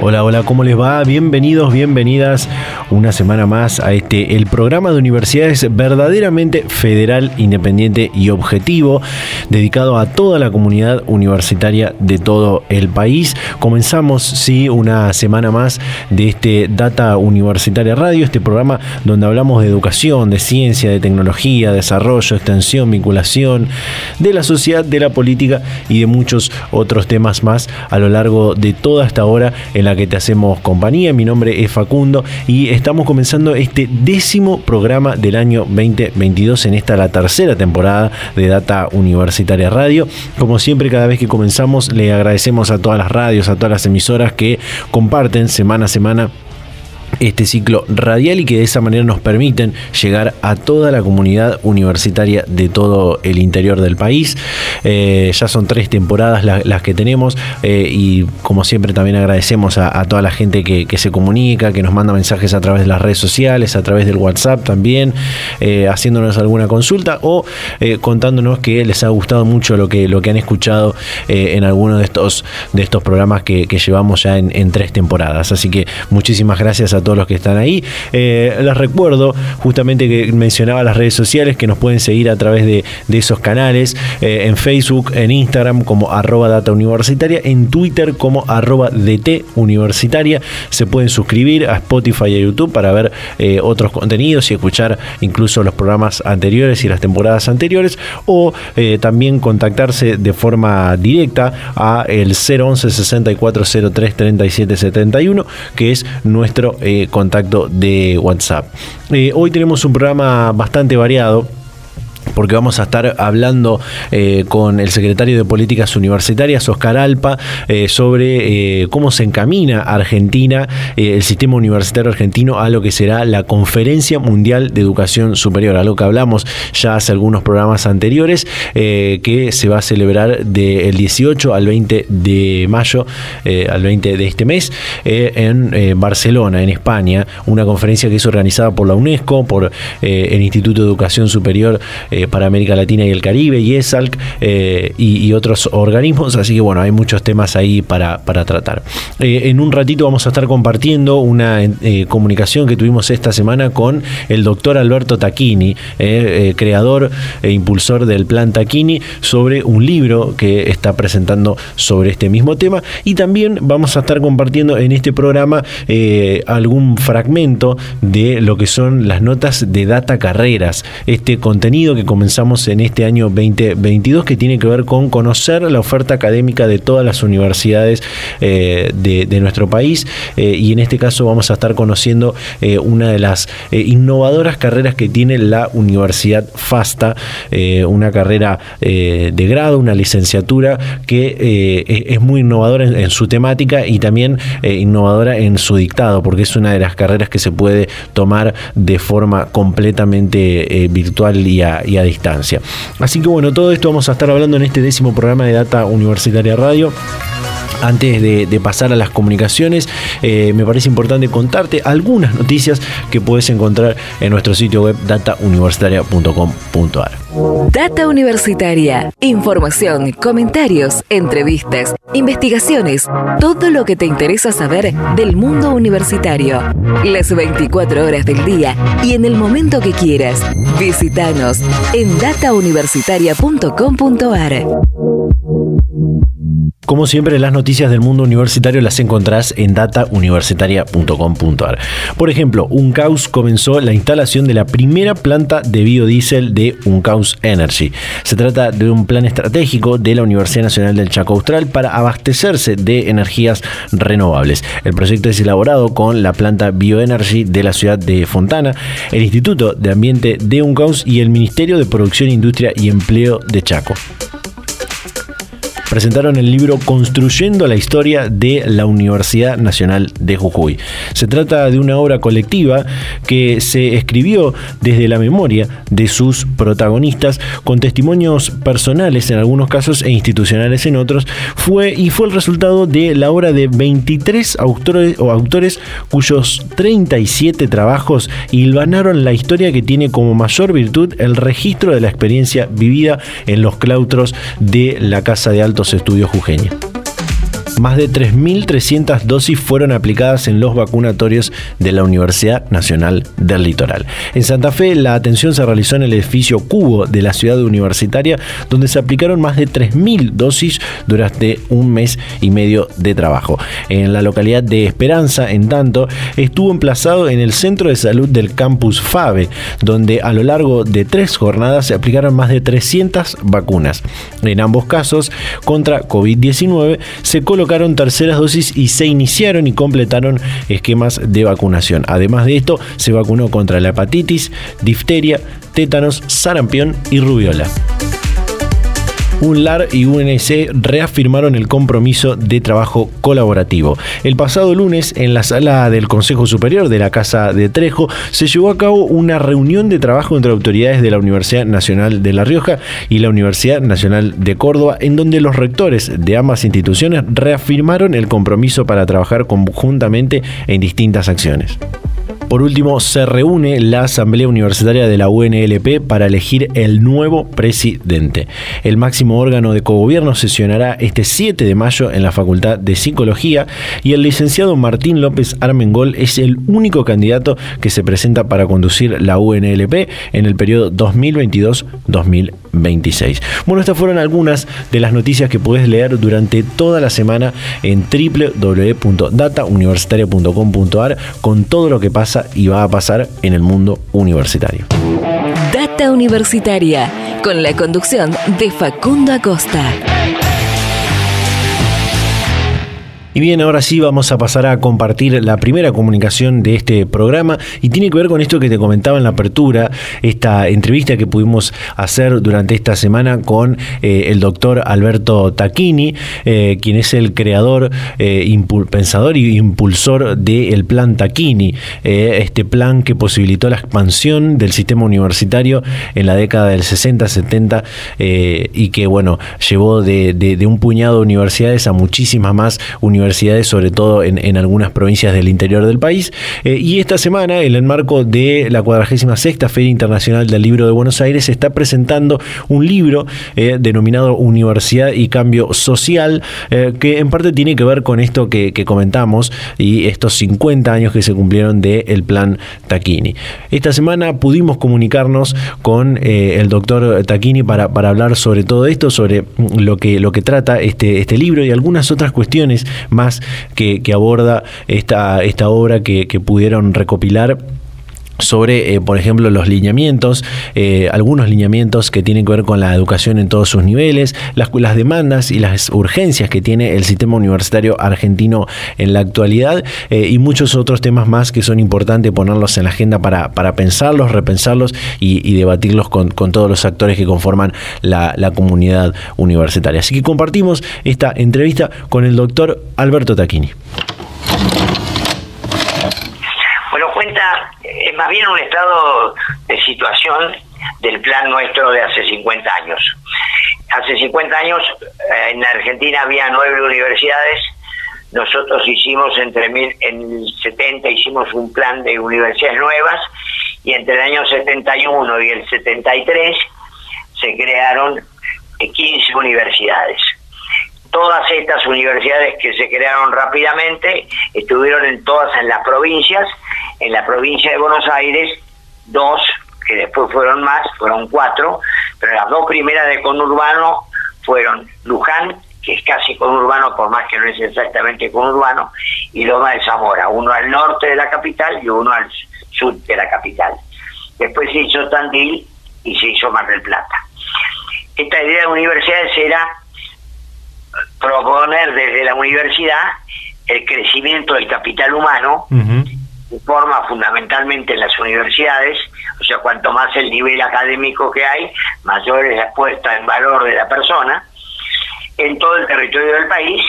Hola, hola, ¿cómo les va? Bienvenidos, bienvenidas una semana más a este, el programa de universidades verdaderamente federal, independiente y objetivo, dedicado a toda la comunidad universitaria de todo el país. Comenzamos, sí, una semana más de este Data Universitaria Radio, este programa donde hablamos de educación, de ciencia, de tecnología, desarrollo, extensión, vinculación, de la sociedad, de la política y de muchos otros temas más a lo largo de toda esta hora en la que te hacemos compañía. Mi nombre es Facundo y estamos comenzando este décimo programa del año 2022 en esta la tercera temporada de Data Universitaria Radio. Como siempre, cada vez que comenzamos, le agradecemos a todas las radios, a todas las emisoras que comparten semana a semana este ciclo radial y que de esa manera nos permiten llegar a toda la comunidad universitaria de todo el interior del país. Eh, ya son tres temporadas las que tenemos eh, y como siempre también agradecemos a, toda la gente que, se comunica, que nos manda mensajes a través de las redes sociales, a través del WhatsApp también, eh, haciéndonos alguna consulta o contándonos que les ha gustado mucho lo que, lo que han escuchado en alguno de estos, de estos programas que, llevamos ya en, en tres temporadas. Así que muchísimas gracias a todos los que están ahí. Eh, les recuerdo justamente que mencionaba las redes sociales que nos pueden seguir a través de, esos canales, eh, en Facebook, en Instagram como arroba data en Twitter como arroba DT universitaria. Se pueden suscribir a Spotify y a YouTube para ver eh, otros contenidos y escuchar incluso los programas anteriores y las temporadas anteriores o también contactarse de forma directa a el 011 6403 37 71 que es nuestro contacto de WhatsApp. Eh, hoy tenemos un programa bastante variado porque vamos a estar hablando eh, con el secretario de Políticas Universitarias, Oscar Alpa, eh, sobre eh, cómo se encamina Argentina, el sistema universitario argentino, a lo que será la Conferencia Mundial de Educación Superior, algo que hablamos ya hace algunos programas anteriores, que se va a celebrar del 18 al 20 de mayo, al 20 de este mes, en Barcelona, en España, una conferencia que es organizada por la UNESCO, por el Instituto de Educación Superior, para América Latina y el Caribe, y ESALC eh, y, otros organismos. Así que bueno, hay muchos temas ahí para, tratar. Eh, en un ratito vamos a estar compartiendo una comunicación que tuvimos esta semana con el doctor Alberto Tacchini, creador e impulsor del plan Tacchini, sobre un libro que está presentando sobre este mismo tema. Y también vamos a estar compartiendo en este programa algún fragmento de lo que son las notas de data carreras, este contenido que comenzamos en este año 2022 que tiene que ver con conocer la oferta académica de todas las universidades eh, de, nuestro país. Eh, y en este caso vamos a estar conociendo eh, una de las innovadoras carreras que tiene la Universidad FASTA, una carrera de grado, una licenciatura que es muy innovadora en, su temática y también innovadora en su dictado porque es una de las carreras que se puede tomar de forma completamente virtual y y distancia. Así que bueno, todo esto vamos a estar hablando en este décimo programa de Data Universitaria Radio. Antes de, pasar a las comunicaciones, eh, me parece importante contarte algunas noticias que puedes encontrar en nuestro sitio web datauniversitaria.com.ar. Data Universitaria. Información, comentarios, entrevistas, investigaciones, todo lo que te interesa saber del mundo universitario. Las 24 horas del día y en el momento que quieras. Visítanos en datauniversitaria.com.ar. Como siempre, las noticias del mundo universitario las encontrás en datauniversitaria.com.ar. Por ejemplo, Uncaus comenzó la instalación de la primera planta de biodiesel de Uncaus Energy. Se trata de un plan estratégico de la Universidad Nacional del Chaco Austral para abastecerse de energías renovables. El proyecto es elaborado con la planta Bioenergy de la ciudad de Fontana, el Instituto de Ambiente de Uncaus y el Ministerio de Producción, Industria y Empleo de Chaco. Presentaron el libro Construyendo la historia de la Universidad Nacional de Jujuy. Se trata de una obra colectiva que se escribió desde la memoria de sus protagonistas con testimonios personales en algunos casos e institucionales en otros, fue y fue el resultado de la obra de 23 autores, o autores cuyos 37 trabajos hilvanaron la historia que tiene como mayor virtud el registro de la experiencia vivida en los claustros de la Casa de Estudios Jujeña más de 3.300 dosis fueron aplicadas en los vacunatorios de la Universidad Nacional del Litoral. En Santa Fe, la atención se realizó en el edificio Cubo de la ciudad universitaria, donde se aplicaron más de 3.000 dosis durante un mes y medio de trabajo. En la localidad de Esperanza, en tanto, estuvo emplazado en el centro de salud del campus FABE, donde a lo largo de tres jornadas se aplicaron más de 300 vacunas. En ambos casos, contra COVID-19, se colocó terceras dosis y se iniciaron y completaron esquemas de vacunación. Además de esto, se vacunó contra la hepatitis, difteria, tétanos, sarampión y rubiola. UNLAR y UNC reafirmaron el compromiso de trabajo colaborativo. El pasado lunes, en la sala del Consejo Superior de la Casa de Trejo, se llevó a cabo una reunión de trabajo entre autoridades de la Universidad Nacional de La Rioja y la Universidad Nacional de Córdoba, en donde los rectores de ambas instituciones reafirmaron el compromiso para trabajar conjuntamente en distintas acciones. Por último, se reúne la Asamblea Universitaria de la UNLP para elegir el nuevo presidente. El máximo órgano de cogobierno sesionará este 7 de mayo en la Facultad de Psicología y el licenciado Martín López Armengol es el único candidato que se presenta para conducir la UNLP en el periodo 2022-2026. Bueno, estas fueron algunas de las noticias que puedes leer durante toda la semana en www.datauniversitaria.com.ar con todo lo que pasa y va a pasar en el mundo universitario. Data Universitaria, con la conducción de Facundo Acosta. Y bien, ahora sí vamos a pasar a compartir la primera comunicación de este programa y tiene que ver con esto que te comentaba en la apertura, esta entrevista que pudimos hacer durante esta semana con eh, el doctor Alberto Tacchini, eh, quien es el creador, eh, pensador y impulsor del plan Tacchini, este plan que posibilitó la expansión del sistema universitario en la década del 60-70 y que, bueno, llevó de, de un puñado de universidades a muchísimas más universidades sobre todo en, algunas provincias del interior del país. Eh, y esta semana, en el marco de la 46 Feria Internacional del Libro de Buenos Aires, se está presentando un libro eh, denominado Universidad y Cambio Social, eh, que en parte tiene que ver con esto que, comentamos y estos 50 años que se cumplieron del plan Taquini. Esta semana pudimos comunicarnos con el doctor Taquini para, hablar sobre todo esto, sobre lo que, lo que trata este, este libro y algunas otras cuestiones más que, aborda esta, esta obra que pudieron recopilar sobre, eh, por ejemplo, los lineamientos, eh, algunos lineamientos que tienen que ver con la educación en todos sus niveles, las, las, demandas y las urgencias que tiene el sistema universitario argentino en la actualidad eh, y muchos otros temas más que son importantes ponerlos en la agenda para, para pensarlos, repensarlos y, debatirlos con, todos los actores que conforman la, la comunidad universitaria. Así que compartimos esta entrevista con el doctor Alberto Tacchini. Más bien un estado de situación del plan nuestro de hace 50 años. Hace 50 años eh, en Argentina había nueve universidades, nosotros hicimos entre mil, en el 70 hicimos un plan de universidades nuevas y entre el año 71 y el 73 se crearon 15 universidades. Todas estas universidades que se crearon rápidamente estuvieron en todas en las provincias en la provincia de Buenos Aires, dos, que después fueron más, fueron cuatro, pero las dos primeras de conurbano fueron Luján, que es casi conurbano, por más que no es exactamente conurbano, y Loma de Zamora, uno al norte de la capital y uno al sur de la capital. Después se hizo Tandil y se hizo Mar del Plata. Esta idea de universidades era proponer desde la universidad el crecimiento del capital humano, se forma fundamentalmente en las universidades, o sea, cuanto más el nivel académico que hay, mayor es la puesta en valor de la persona, en todo el territorio del país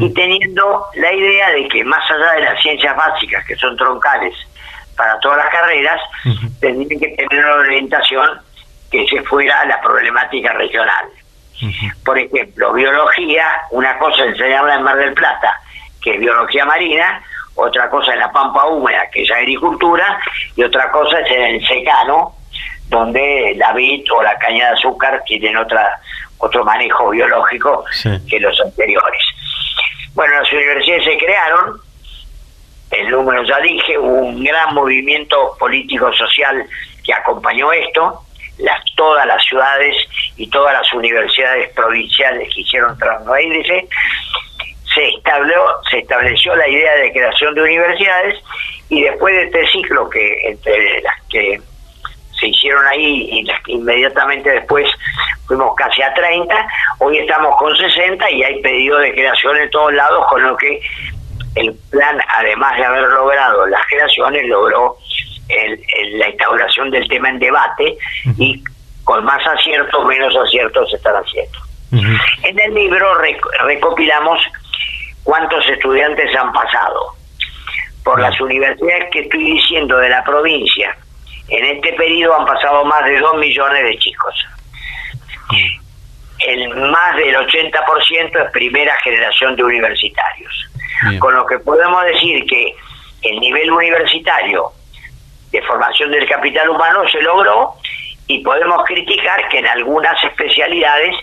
y teniendo la idea de que más allá de las ciencias básicas, que son troncales para todas las carreras, tendrían que tener una orientación que se fuera a la problemática regional. Por ejemplo, biología, una cosa enseñarla en Mar del Plata, que es biología marina, otra cosa en la pampa húmeda, que es agricultura, y otra cosa es en el secano, donde la vid o la caña de azúcar tienen otra otro manejo biológico que los anteriores. Bueno, las universidades se crearon, el número ya dije, hubo un gran movimiento político-social que acompañó esto, las, todas las ciudades y todas las universidades provinciales que hicieron índice se estableció, se estableció la idea de creación de universidades y después de este ciclo que entre las que se hicieron ahí y las que inmediatamente después fuimos casi a 30, hoy estamos con 60 y hay pedido de creación en todos lados, con lo que el plan, además de haber logrado las creaciones, logró la instauración del tema en debate y con más aciertos, menos aciertos se están haciendo. En el libro recopilamos cuántos estudiantes han pasado por las universidades que estoy diciendo de la provincia. En este periodo han pasado más de 2 millones de chicos. El más del 80% es primera generación de universitarios. Con lo que podemos decir que el nivel universitario de formación del capital humano se logró y podemos criticar que en algunas especialidades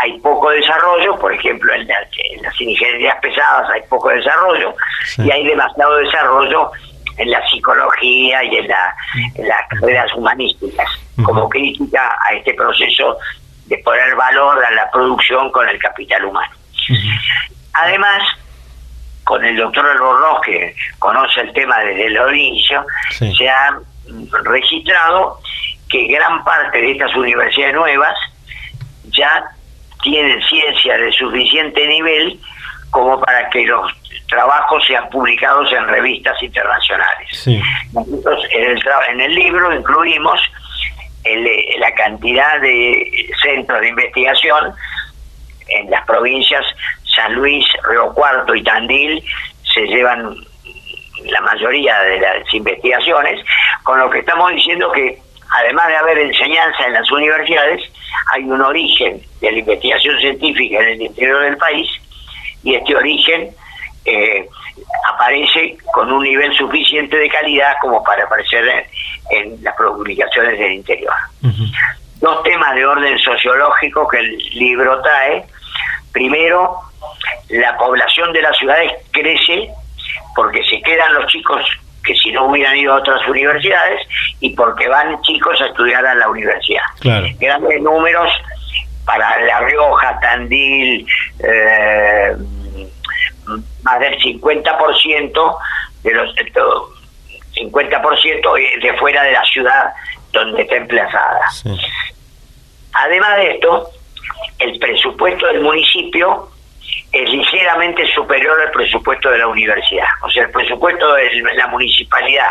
hay poco desarrollo, por ejemplo en, las ingenierías pesadas hay poco desarrollo y hay demasiado desarrollo en la psicología y en, las carreras humanísticas, como crítica a este proceso de poner valor a la producción con el capital humano. Además, con el doctor Albornoz, que conoce el tema desde el inicio, se ha registrado que gran parte de estas universidades nuevas ya tienen ciencia de suficiente nivel como para que los trabajos sean publicados en revistas internacionales. Nosotros en el, en el libro incluimos la cantidad de centros de investigación en las provincias San Luis, Río Cuarto y Tandil se llevan la mayoría de las investigaciones, con lo que estamos diciendo que además de haber enseñanza en las universidades, hay un origen de la investigación científica en el interior del país y este origen eh, aparece con un nivel suficiente de calidad como para aparecer en, las publicaciones del interior. Dos temas de orden sociológico que el libro trae. Primero, la población de las ciudades crece porque se quedan los chicos que si no hubieran ido a otras universidades y porque van chicos a estudiar a la universidad. Grandes números para La Rioja, Tandil, eh, más del 50% de los 50% de fuera de la ciudad donde está emplazada. Además de esto, el presupuesto del municipio es ligeramente superior al presupuesto de la universidad. O sea, el presupuesto de la municipalidad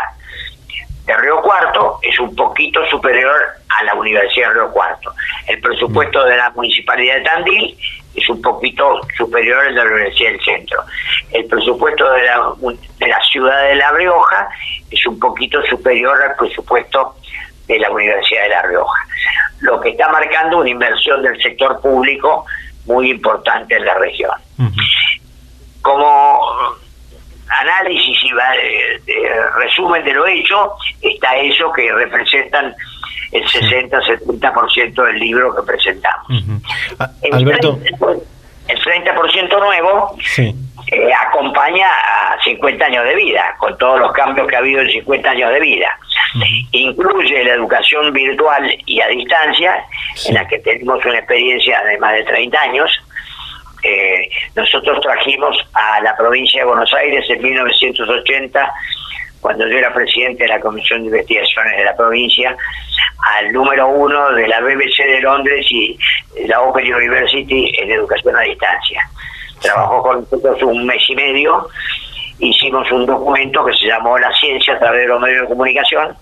de Río Cuarto es un poquito superior a la Universidad de Río Cuarto. El presupuesto de la municipalidad de Tandil es un poquito superior al de la Universidad del Centro. El presupuesto de la, de la ciudad de La Rioja es un poquito superior al presupuesto de la Universidad de La Rioja. Lo que está marcando una inversión del sector público muy importante en la región. Como análisis y resumen de lo hecho, está eso que representan el 60-70% del libro que presentamos. el Alberto. 30%, el 30% nuevo eh, acompaña a 50 años de vida, con todos los cambios que ha habido en 50 años de vida. Incluye la educación virtual y a distancia, en la que tenemos una experiencia de más de 30 años. Eh, nosotros trajimos a la provincia de Buenos Aires en 1980, cuando yo era presidente de la Comisión de Investigaciones de la provincia, al número uno de la BBC de Londres y la Open University en educación a distancia. Trabajó con nosotros un mes y medio hicimos un documento que se llamó La ciencia a través de los medios de comunicación.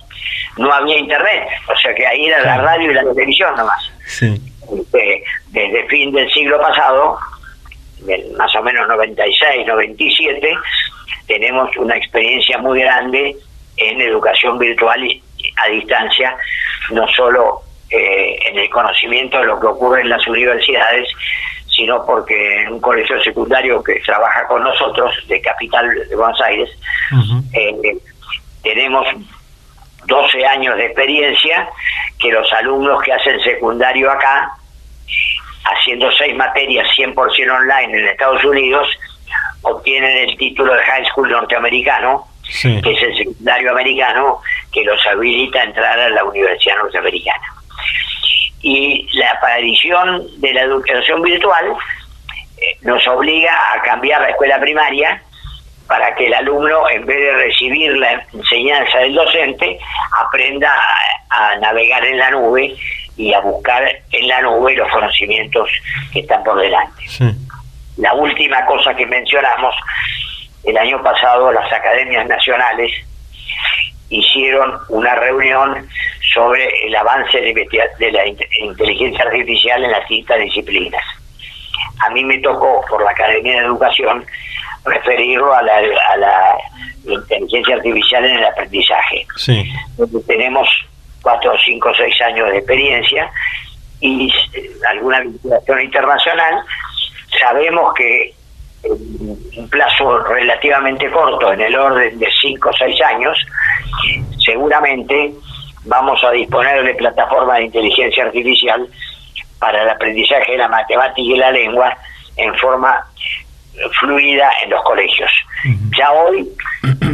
No había internet, o sea que ahí era la radio y la televisión nomás. este, desde fin del siglo pasado, más o menos 96, 97, tenemos una experiencia muy grande en educación virtual y a distancia, no solo eh, en el conocimiento de lo que ocurre en las universidades, sino porque en un colegio secundario que trabaja con nosotros, de Capital de Buenos Aires, eh, tenemos 12 años de experiencia que los alumnos que hacen secundario acá, haciendo seis materias 100% online en Estados Unidos, obtienen el título de High School norteamericano, que es el secundario americano, que los habilita a entrar a la Universidad Norteamericana. Y la aparición de la educación virtual eh, nos obliga a cambiar la escuela primaria para que el alumno, en vez de recibir la enseñanza del docente, aprenda a, navegar en la nube y a buscar en la nube los conocimientos que están por delante. La última cosa que mencionamos, el año pasado las academias nacionales hicieron una reunión sobre el avance de, la inteligencia artificial en las distintas disciplinas. A mí me tocó, por la Academia de Educación, referirlo a la, a la inteligencia artificial en el aprendizaje. Sí. Tenemos cuatro, cinco, seis años de experiencia y eh, alguna vinculación internacional. Sabemos que en un plazo relativamente corto, en el orden de cinco o seis años, seguramente vamos a disponer de plataformas de inteligencia artificial para el aprendizaje de la matemática y la lengua en forma fluida en los colegios. Ya hoy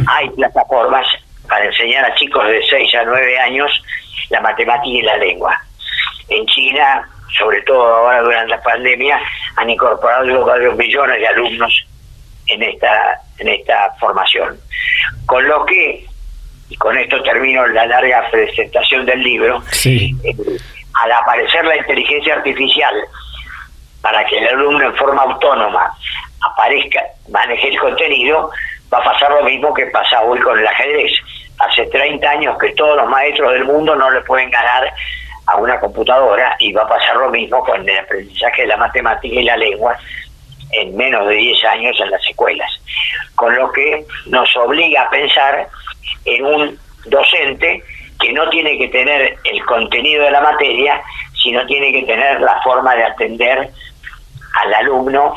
hay plataformas para enseñar a chicos de 6 a 9 años la matemática y la lengua. En China, sobre todo ahora durante la pandemia, han incorporado varios millones de alumnos en esta, en esta formación. Con lo que, y con esto termino la larga presentación del libro, eh, al aparecer la inteligencia artificial, para que el alumno en forma autónoma aparezca, maneje el contenido, va a pasar lo mismo que pasa hoy con el ajedrez. Hace 30 años que todos los maestros del mundo no le pueden ganar a una computadora y va a pasar lo mismo con el aprendizaje de la matemática y la lengua en menos de 10 años en las escuelas. Con lo que nos obliga a pensar en un docente que no tiene que tener el contenido de la materia, sino tiene que tener la forma de atender al alumno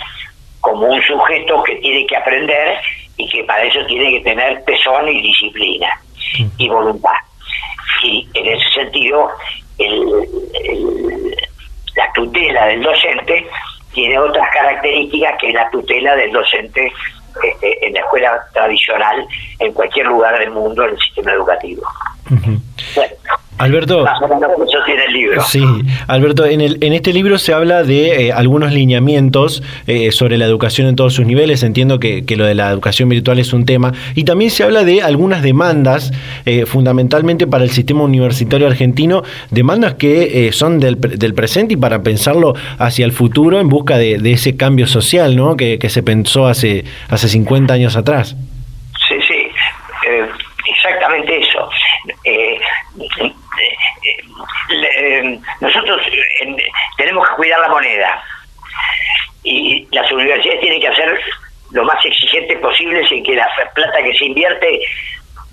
como un sujeto que tiene que aprender y que para eso tiene que tener tesón y disciplina y voluntad. Y en ese sentido, la tutela del docente tiene otras características que la tutela del docente este, en la escuela tradicional en cualquier lugar del mundo en el sistema educativo. Alberto, Sí, Alberto, en, el, en este libro se habla de eh, algunos lineamientos eh, sobre la educación en todos sus niveles. Entiendo que, lo de la educación virtual es un tema. Y también se habla de algunas demandas, eh, fundamentalmente para el sistema universitario argentino, demandas que son del, del, presente y para pensarlo hacia el futuro en busca de, ese cambio social ¿no? que, que, se pensó hace, hace 50 años atrás. Sí, sí, exactamente eso. Nosotros tenemos que cuidar la moneda. Y las universidades tienen que hacer lo más exigente posible sin que la plata que se invierte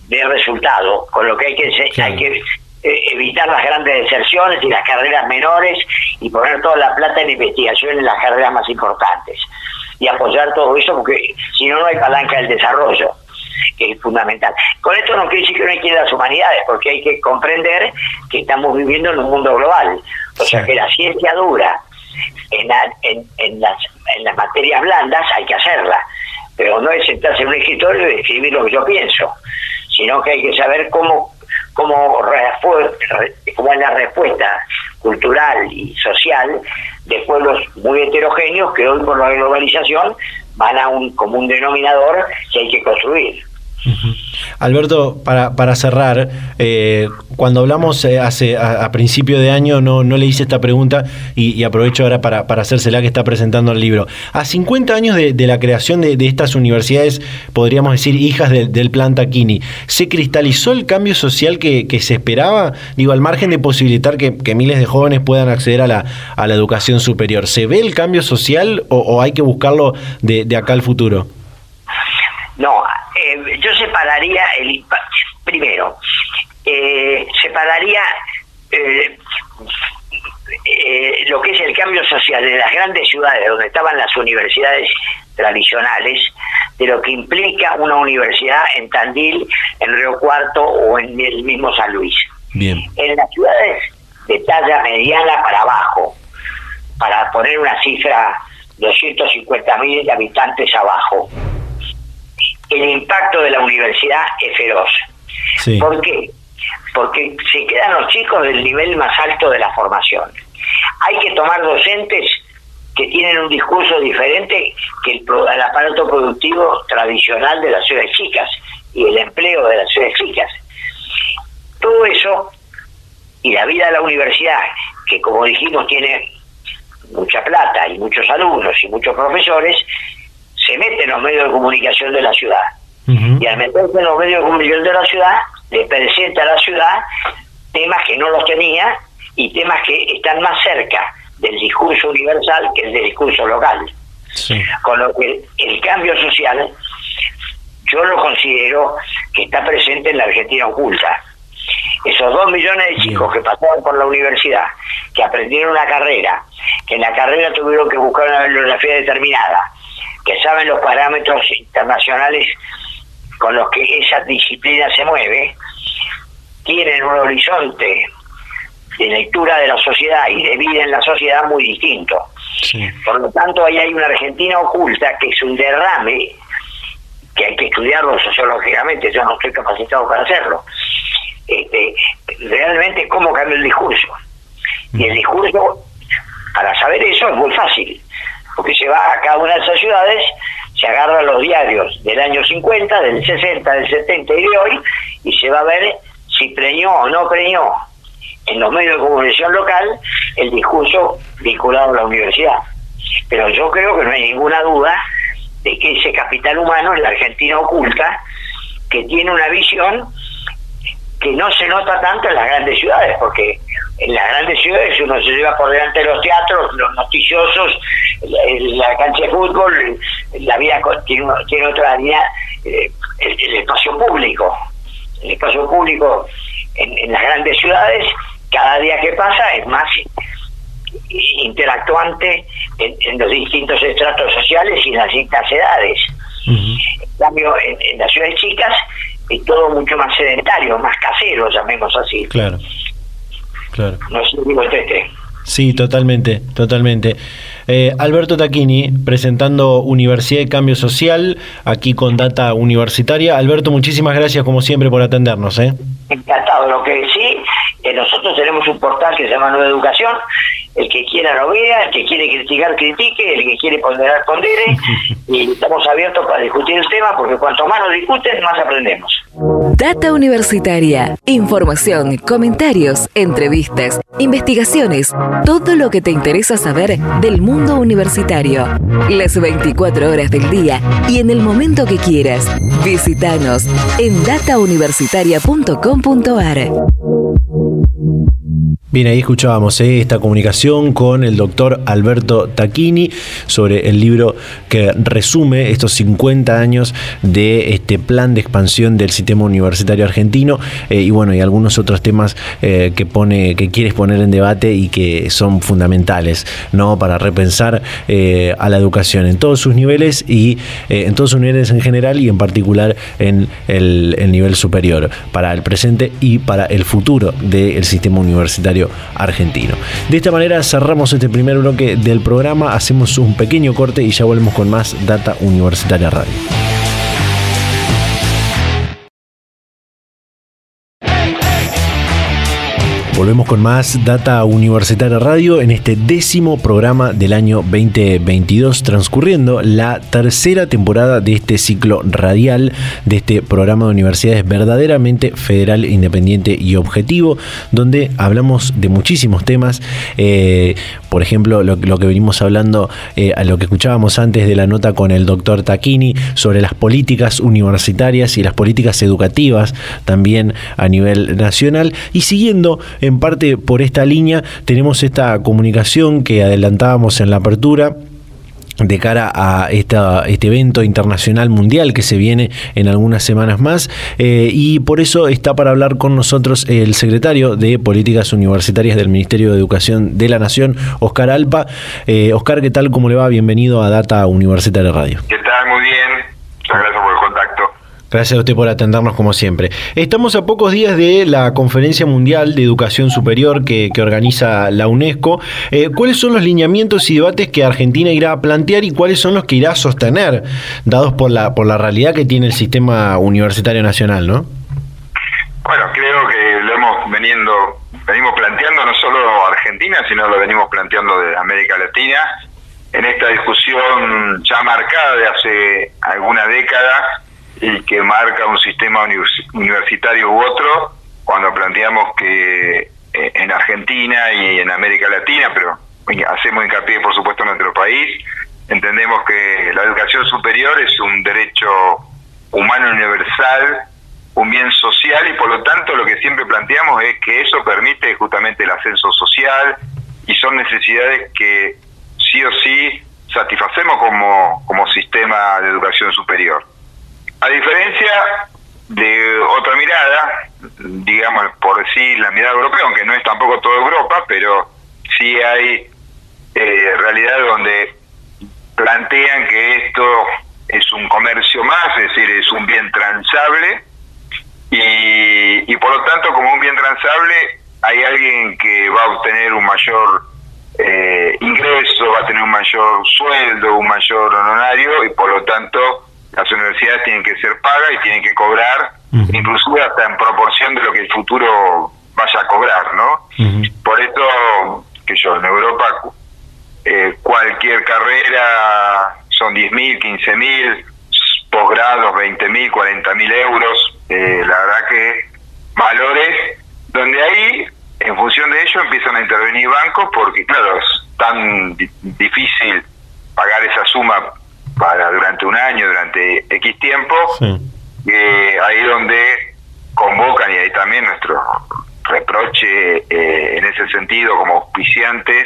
dé resultado, con lo que hay que, hay que eh, evitar las grandes deserciones y las carreras menores y poner toda la plata en investigación en las carreras más importantes y apoyar todo eso porque si no no hay palanca del desarrollo que es fundamental. Con esto no quiere decir que no hay que ir a las humanidades, porque hay que comprender que estamos viviendo en un mundo global. O sea que la ciencia dura en, en, en, las, en las materias blandas hay que hacerla, pero no es sentarse en un escritorio y escribir lo que yo pienso, sino que hay que saber cómo, cómo, cómo es la respuesta cultural y social de pueblos muy heterogéneos que hoy por la globalización van a un común denominador que hay que construir. Alberto, para, para cerrar, eh, cuando hablamos eh, hace a, principio de año, no, no le hice esta pregunta y, aprovecho ahora para, para hacérsela que está presentando el libro. A 50 años de, la creación de, estas universidades, podríamos decir, hijas del plan Taquini, ¿se cristalizó el cambio social que, se esperaba? Digo, al margen de posibilitar que, miles de jóvenes puedan acceder a la, a la educación superior, ¿se ve el cambio social o, hay que buscarlo de, de acá al futuro? No, separaría el primero, eh, separaría eh, lo que es el cambio social de las grandes ciudades donde estaban las universidades tradicionales de lo que implica una universidad en Tandil, en Río Cuarto o en el mismo San Luis. Bien. En las ciudades de talla mediana para abajo, para poner una cifra 250 mil habitantes abajo, el impacto de la universidad es feroz. ¿Por qué? Porque se quedan los chicos del nivel más alto de la formación. Hay que tomar docentes que tienen un discurso diferente que el, aparato productivo tradicional de las ciudades chicas y el empleo de las ciudades chicas. Todo eso y la vida de la universidad, que como dijimos tiene mucha plata y muchos alumnos y muchos profesores, se mete en los medios de comunicación de la ciudad. Y al meterse en los medios de comunicación de la ciudad, le presenta a la ciudad temas que no los tenía y temas que están más cerca del discurso universal que el del discurso local. Con lo que el cambio social yo lo considero que está presente en la Argentina oculta. Esos dos millones de chicos que pasaron por la universidad, que aprendieron una carrera, que en la carrera tuvieron que buscar una bibliografía determinada, que saben los parámetros internacionales con los que esa disciplina se mueve, tienen un horizonte de lectura de la sociedad y de vida en la sociedad muy distinto. Por lo tanto, ahí hay una Argentina oculta que es un derrame que hay que estudiarlo sociológicamente, yo no estoy capacitado para hacerlo. Este, realmente, ¿cómo cambia el discurso? Y el discurso, para saber eso, es muy fácil porque se va a cada una de esas ciudades, se agarra los diarios del año 50, del 60, del 70 y de hoy, y se va a ver si preñó o no preñó en los medios de comunicación local el discurso vinculado a la universidad. Pero yo creo que no hay ninguna duda de que ese capital humano en la Argentina oculta, que tiene una visión que no se nota tanto en las grandes ciudades, porque en las grandes ciudades uno se lleva por delante de los teatros, los noticiosos, la, cancha de fútbol, la vida tiene, tiene otra vida, eh, el, espacio público. El espacio público en, las grandes ciudades, cada día que pasa es más interactuante en, los distintos estratos sociales y en las distintas edades. En cambio, en, las ciudades chicas es todo mucho más sedentario, más casero, llamemos así. Claro. Claro. No sé si este. Sí, totalmente, totalmente. Eh, Alberto Taquini, presentando Universidad de Cambio Social, aquí con Data Universitaria. Alberto, muchísimas gracias como siempre por atendernos. ¿eh? Encantado. Lo que sí, eh, nosotros tenemos un portal que se llama Nueva Educación. El que quiera lo vea, el que quiere criticar, critique, el que quiere ponderar, pondere. y estamos abiertos para discutir el tema porque cuanto más nos discuten, más aprendemos. Data Universitaria. Información, comentarios, entrevistas, investigaciones, todo lo que te interesa saber del mundo universitario. Las 24 horas del día y en el momento que quieras. Visítanos en datauniversitaria.com.ar. Thank you. Bien, ahí escuchábamos ¿eh? esta comunicación con el doctor Alberto Tacchini sobre el libro que resume estos 50 años de este plan de expansión del sistema universitario argentino eh, y bueno, y algunos otros temas eh, que pone, que quieres poner en debate y que son fundamentales, ¿no? Para repensar a la educación en todos sus niveles y en todos sus niveles en general y en particular en el, el nivel superior, para el presente y para el futuro del sistema universitario argentino. De esta manera cerramos este primer bloque del programa, hacemos un pequeño corte y ya volvemos con más Data Universitaria Radio. Volvemos con más Data Universitaria Radio en este décimo programa del año 2022, transcurriendo la tercera temporada de este ciclo radial de este programa de universidades verdaderamente federal, independiente y objetivo, donde hablamos de muchísimos temas. Eh, por ejemplo, lo, que venimos hablando, eh, a lo que escuchábamos antes de la nota con el doctor Taquini sobre las políticas universitarias y las políticas educativas también a nivel nacional. Y siguiendo en parte por esta línea tenemos esta comunicación que adelantábamos en la apertura de cara a esta, este evento internacional mundial que se viene en algunas semanas más eh, y por eso está para hablar con nosotros el secretario de Políticas Universitarias del Ministerio de Educación de la Nación, Oscar Alpa. Eh, Oscar, ¿qué tal? ¿Cómo le va? Bienvenido a Data Universitaria Radio. ¿Qué tal? Muy bien. Muchas gracias por el contacto. Gracias a usted por atendernos como siempre. Estamos a pocos días de la Conferencia Mundial de Educación Superior que, organiza la UNESCO. Eh, ¿Cuáles son los lineamientos y debates que Argentina irá a plantear y cuáles son los que irá a sostener, dados por la, por la realidad que tiene el sistema universitario nacional, no? Bueno, creo que lo hemos veniendo, venimos planteando no solo Argentina, sino lo venimos planteando de América Latina en esta discusión ya marcada de hace alguna década y que marca un sistema universitario u otro, cuando planteamos que eh, en Argentina y en América Latina, pero hacemos hincapié por supuesto en nuestro país, entendemos que la educación superior es un derecho humano universal, un bien social y por lo tanto lo que siempre planteamos es que eso permite justamente el ascenso social y son necesidades que sí o sí satisfacemos como, como sistema de educación superior. A diferencia de otra mirada, digamos, por decir la mirada europea, aunque no es tampoco toda Europa, pero sí hay eh, realidades donde plantean que esto es un comercio más, es decir, es un bien transable, y, por lo tanto, como un bien transable, hay alguien que va a obtener un mayor eh, ingreso, va a tener un mayor sueldo, un mayor honorario, y por lo tanto las universidades tienen que ser pagas y tienen que cobrar, inclusive hasta en proporción de lo que el futuro vaya a cobrar, ¿no? Por eso, que yo, en Europa eh, cualquier carrera son 10.000, 15.000, posgrados 20.000, 40.000 euros, eh, la verdad que valores donde ahí, en función de ello, empiezan a intervenir bancos porque, claro, es tan difícil pagar esa suma para durante un año, durante X tiempo, eh, ahí donde convocan y ahí también nuestro reproche eh, en ese sentido como auspiciantes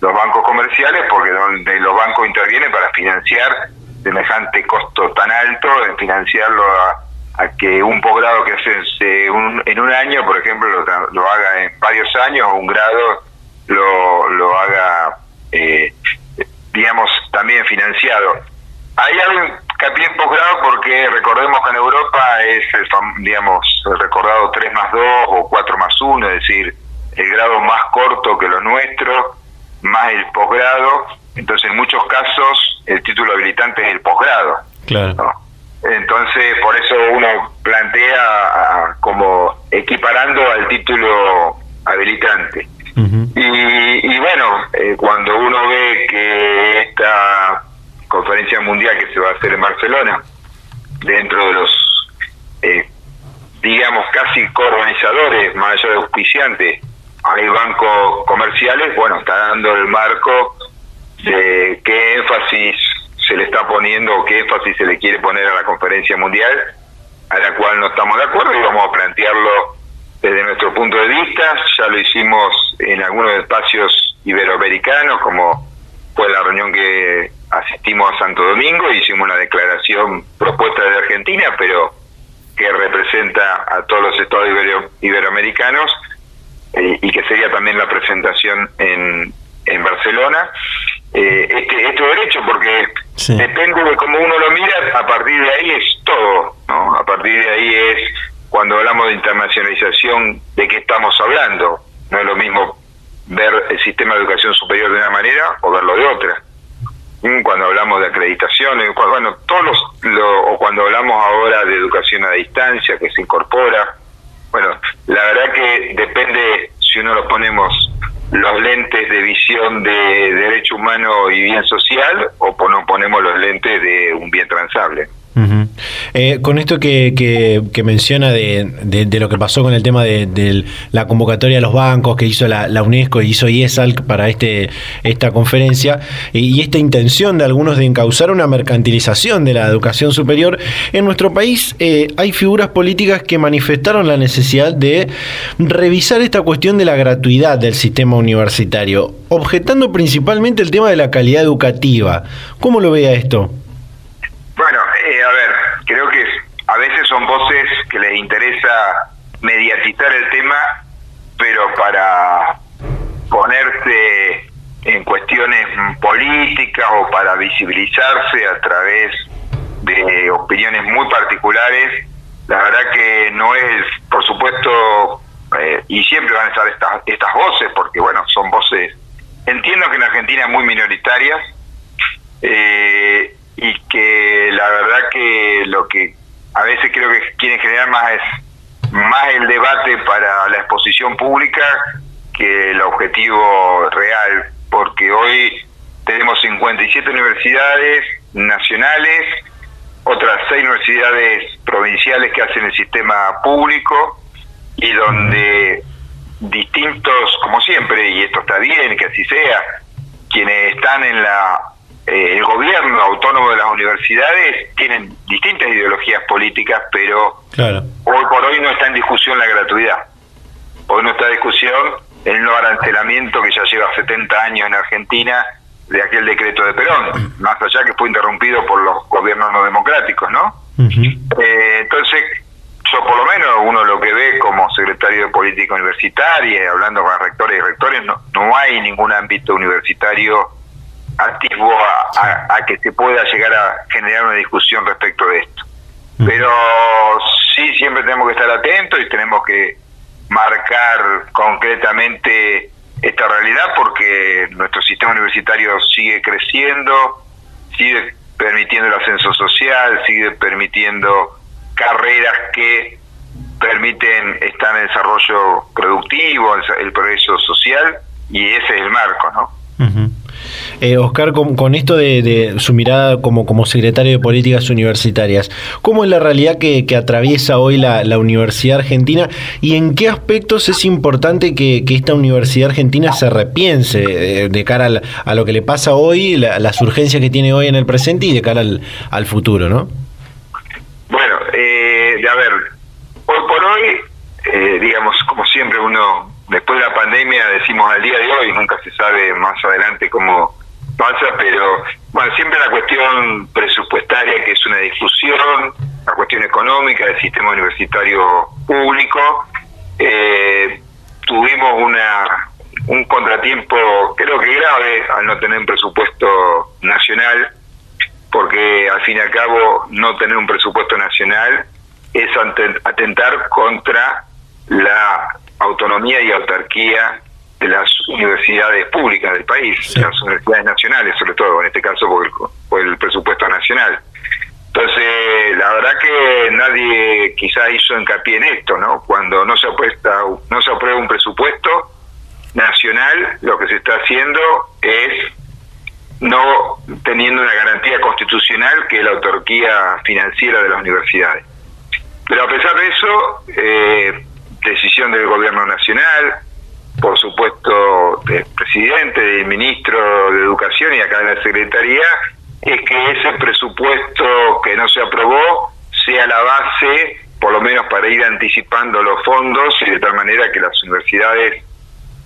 los bancos comerciales porque donde los bancos intervienen para financiar semejante costo tan alto, en financiarlo a, que un posgrado que hace en un año, por ejemplo, lo, haga en varios años, o un grado lo, lo haga, eh, digamos, también financiado. Hay algo que en posgrado porque recordemos que en Europa es, el, digamos, recordado 3 más 2 o 4 más 1, es decir, el grado más corto que lo nuestro, más el posgrado. Entonces, en muchos casos, el título habilitante es el posgrado. Claro. Entonces, por eso uno plantea como equiparando al título habilitante. y, y, bueno, eh, cuando uno ve que esta conferencia mundial que se va a hacer en Barcelona, dentro de los, eh, digamos, casi coorganizadores, más allá de auspiciantes, hay bancos comerciales, bueno, está dando el marco de qué énfasis se le está poniendo, qué énfasis se le quiere poner a la conferencia mundial, a la cual no estamos de acuerdo y vamos a plantearlo desde nuestro punto de vista. Ya lo hicimos en algunos espacios iberoamericanos, como fue la reunión que asistimos a Santo Domingo, hicimos una declaración propuesta de Argentina, pero que representa a todos los estados iberoamericanos eh, y que sería también la presentación en, en Barcelona. Eh, este, este derecho, porque depende de cómo uno lo mira, a partir de ahí es todo, ¿no? A partir de ahí es cuando hablamos de internacionalización, ¿de qué estamos hablando? No es lo mismo ver el sistema de educación superior de una manera o verlo de otra cuando hablamos de acreditaciones, bueno, todos los, o cuando hablamos ahora de educación a distancia que se incorpora, bueno, la verdad que depende si uno lo ponemos los lentes de visión de derecho humano y bien social o no ponemos los lentes de un bien transable. Eh, con esto que, menciona de, lo que pasó con el tema de, la convocatoria a los bancos que hizo la, UNESCO y hizo IESAL para este, esta conferencia y, esta intención de algunos de encauzar una mercantilización de la educación superior, en nuestro país eh, hay figuras políticas que manifestaron la necesidad de revisar esta cuestión de la gratuidad del sistema universitario, objetando principalmente el tema de la calidad educativa. ¿Cómo lo vea esto? Bueno, eh, a ver, creo que a veces voces que les interesa mediatizar el tema, pero para ponerse en cuestiones políticas o para visibilizarse a través de opiniones muy particulares, la verdad que no es, por supuesto, eh, y siempre van a estar estas, estas voces, porque bueno, son voces, entiendo que en Argentina muy minoritarias, eh, y que la verdad que lo que a veces creo que quieren generar más más el debate para la exposición pública que el objetivo real, porque hoy tenemos 57 universidades nacionales, otras seis universidades provinciales que hacen el sistema público y donde distintos, como siempre, y esto está bien, que así sea, quienes están en la eh, el gobierno autónomo de las universidades tienen distintas ideologías políticas, pero hoy por hoy no está en discusión la gratuidad. Hoy no está en discusión el no arancelamiento que ya lleva 70 años en Argentina de aquel decreto de Perón, más allá que fue interrumpido por los gobiernos no democráticos, ¿no? Eh, entonces, yo por lo menos uno lo que ve como secretario de política universitaria, hablando con rectores y rectores, no, no hay ningún ámbito universitario atisbo a, que se pueda llegar a generar una discusión respecto de esto. Pero sí, siempre tenemos que estar atentos y tenemos que marcar concretamente esta realidad porque nuestro sistema universitario sigue creciendo, sigue permitiendo el ascenso social, sigue permitiendo carreras que permiten estar en desarrollo productivo, el, progreso social, y ese es el marco, ¿no? Eh, Oscar, con, esto de, su mirada como, como secretario de Políticas Universitarias, ¿cómo es la realidad que, atraviesa hoy la, Universidad Argentina y en qué aspectos es importante que, esta Universidad Argentina se repiense de, cara a lo que le pasa hoy, las urgencias que tiene hoy en el presente y de cara al, futuro, ¿no? Bueno, eh, a ver, hoy por hoy, eh, digamos, como siempre uno después de la pandemia decimos al día de hoy, nunca se sabe más adelante cómo pasa, pero bueno, siempre la cuestión presupuestaria que es una discusión, la cuestión económica del sistema universitario público, eh, tuvimos una un contratiempo creo que grave al no tener un presupuesto nacional, porque al fin y al cabo no tener un presupuesto nacional es atentar contra la autonomía y autarquía de las universidades públicas del país, las universidades nacionales sobre todo, en este caso por el, presupuesto nacional. Entonces, la verdad que nadie quizá hizo hincapié en esto, ¿no? Cuando no se apuesta, no se aprueba un presupuesto nacional, lo que se está haciendo es no teniendo una garantía constitucional que es la autarquía financiera de las universidades. Pero a pesar de eso, eh, decisión del gobierno nacional, por supuesto del presidente, del ministro de Educación y acá de la Secretaría, es que ese presupuesto que no se aprobó sea la base, por lo menos para ir anticipando los fondos y de tal manera que las universidades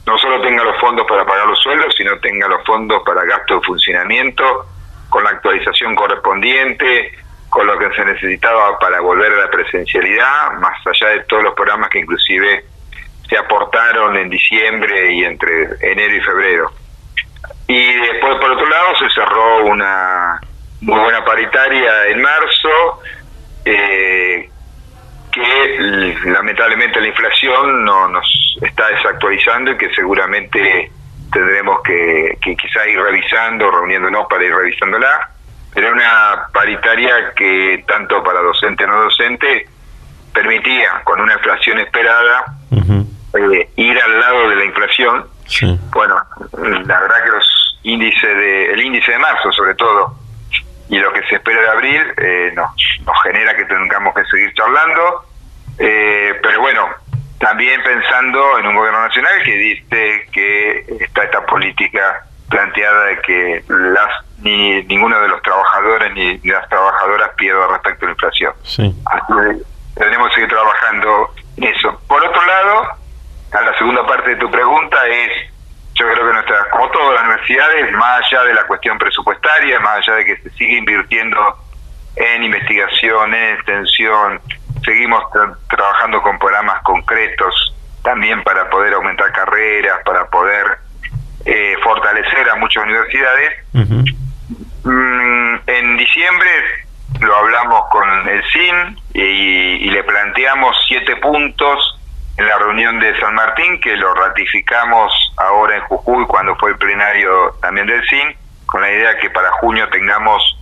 no solo tengan los fondos para pagar los sueldos, sino tengan los fondos para gasto de funcionamiento, con la actualización correspondiente, con lo que se necesitaba para volver a la presencialidad, más allá de todos los programas que inclusive se aportaron en diciembre y entre enero y febrero. Y después, por otro lado, se cerró una muy buena paritaria en marzo, eh, que lamentablemente la inflación no nos está desactualizando y que seguramente tendremos que, que quizá ir revisando, reuniéndonos para ir revisándola era una paritaria que tanto para docente no docente permitía, con una inflación esperada, eh, ir al lado de la inflación. Bueno, la verdad que los índices de, el índice de marzo sobre todo, y lo que se espera de abril, eh, nos, nos genera que tengamos que seguir charlando. Eh, pero bueno, también pensando en un gobierno nacional que dice que está esta política planteada de que las ni ninguno de los trabajadores ni, las trabajadoras pierda respecto a la inflación. Sí. tenemos que seguir trabajando en eso. Por otro lado, a la segunda parte de tu pregunta es, yo creo que nuestras, como todas las universidades, más allá de la cuestión presupuestaria, más allá de que se sigue invirtiendo en investigación, en extensión, seguimos trabajando con programas concretos también para poder aumentar carreras, para poder eh, fortalecer a muchas universidades. Mm, en diciembre lo hablamos con el CIN y, le planteamos siete puntos en la reunión de San Martín, que lo ratificamos ahora en Jujuy cuando fue el plenario también del CIN, con la idea que para junio tengamos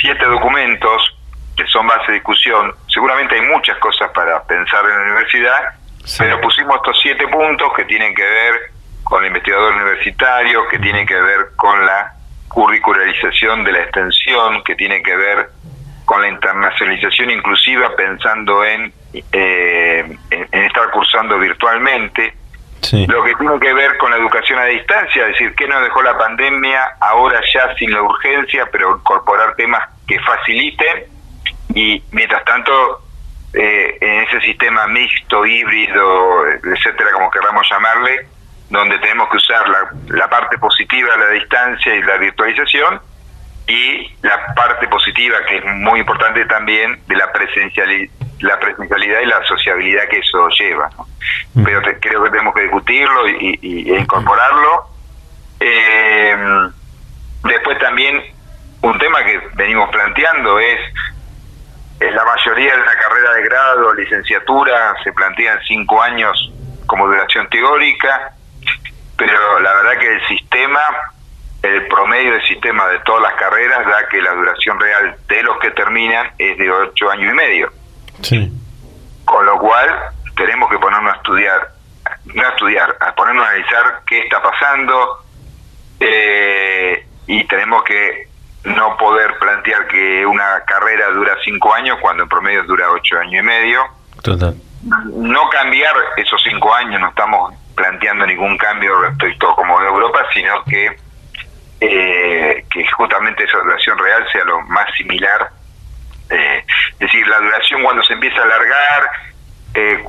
siete documentos que son base de discusión. Seguramente hay muchas cosas para pensar en la universidad, pero pusimos estos siete puntos que tienen que ver con el investigador universitario, que tienen que ver con la curricularización de la extensión, que tiene que ver con la internacionalización inclusiva, pensando en, eh, en, estar cursando virtualmente. Lo que tiene que ver con la educación a distancia, es decir, qué nos dejó la pandemia ahora ya sin la urgencia, pero incorporar temas que faciliten y mientras tanto eh, en ese sistema mixto, híbrido, etcétera, como queramos llamarle, donde tenemos que usar la, parte positiva de la distancia y la virtualización y la parte positiva, que es muy importante también, de la presencialidad, la presencialidad y la sociabilidad que eso lleva. Mm. Pero creo que tenemos que discutirlo y, e incorporarlo. Eh, después también un tema que venimos planteando es en la mayoría de la carrera de grado, licenciatura, se plantean cinco años como duración teórica, pero la verdad que el sistema, el promedio del sistema de todas las carreras da que la duración real de los que terminan es de ocho años y medio. Sí. Con lo cual tenemos que ponernos a estudiar, no a estudiar, a ponernos a analizar qué está pasando eh, y tenemos que no poder plantear que una carrera dura cinco años cuando en promedio dura ocho años y medio. Total. No cambiar esos cinco años, no estamos planteando ningún cambio respecto como de Europa, sino que eh, que justamente esa duración real sea lo más similar. Eh, es decir, la duración cuando se empieza a alargar, eh,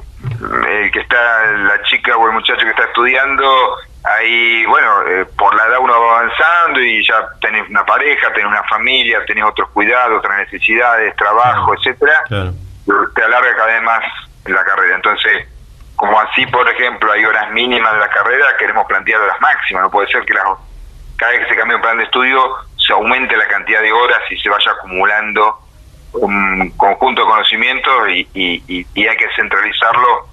el que está, la chica o el muchacho que está estudiando ahí, bueno, eh, por la edad uno va avanzando y ya tenés una pareja, tenés una familia, tenés otros cuidados, otras necesidades, trabajo, etcétera, te alarga cada vez más la carrera. Entonces, como así, por ejemplo, hay horas mínimas de la carrera, queremos plantear horas máximas. No puede ser que cada vez que se cambie un plan de estudio se aumente la cantidad de horas y se vaya acumulando un conjunto de conocimientos y, y, y hay que centralizarlo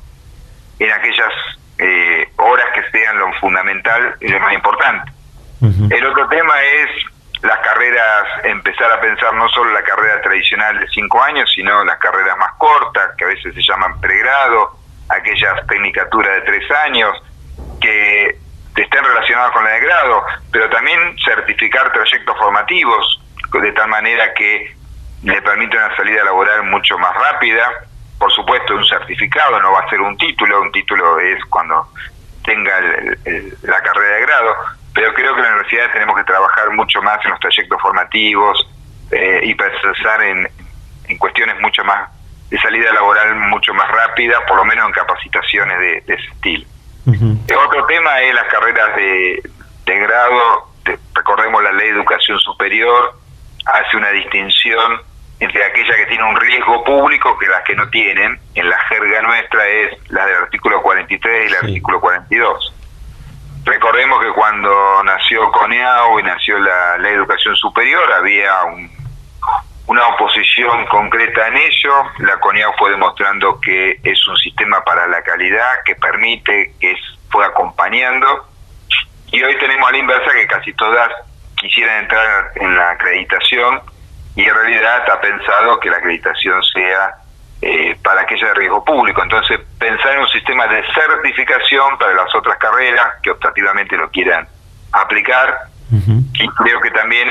en aquellas eh, horas que sean lo fundamental y lo más importante. El otro tema es las carreras, empezar a pensar no solo la carrera tradicional de cinco años, sino las carreras más cortas, que a veces se llaman pregrado, aquellas tecnicaturas de tres años, que estén relacionadas con la de grado, pero también certificar trayectos formativos, de tal manera que le permite una salida laboral mucho más rápida, por supuesto, un certificado, no va a ser un título, un título es cuando tenga la carrera de grado, pero creo que en la universidad tenemos que trabajar mucho más en los trayectos formativos eh, y pensar en, en cuestiones mucho más de salida laboral mucho más rápida, por lo menos en capacitaciones de, ese estilo. Otro tema es las carreras de, de grado, recordemos la ley de educación superior, hace una distinción entre aquella que tiene un riesgo público que las que no tienen, en la jerga nuestra es la del artículo 43 y el artículo 42. Recordemos que cuando nació CONEAU y nació la ley de educación superior había una oposición concreta en ello, la CONEAU fue demostrando que es un sistema para la calidad, que permite, que es, fue acompañando, y hoy tenemos a la inversa que casi todas quisieran entrar en la acreditación, y en realidad está pensado que la acreditación sea eh, para aquella de riesgo público. Entonces, pensar en un sistema de certificación para las otras carreras que optativamente lo quieran aplicar. Y creo que también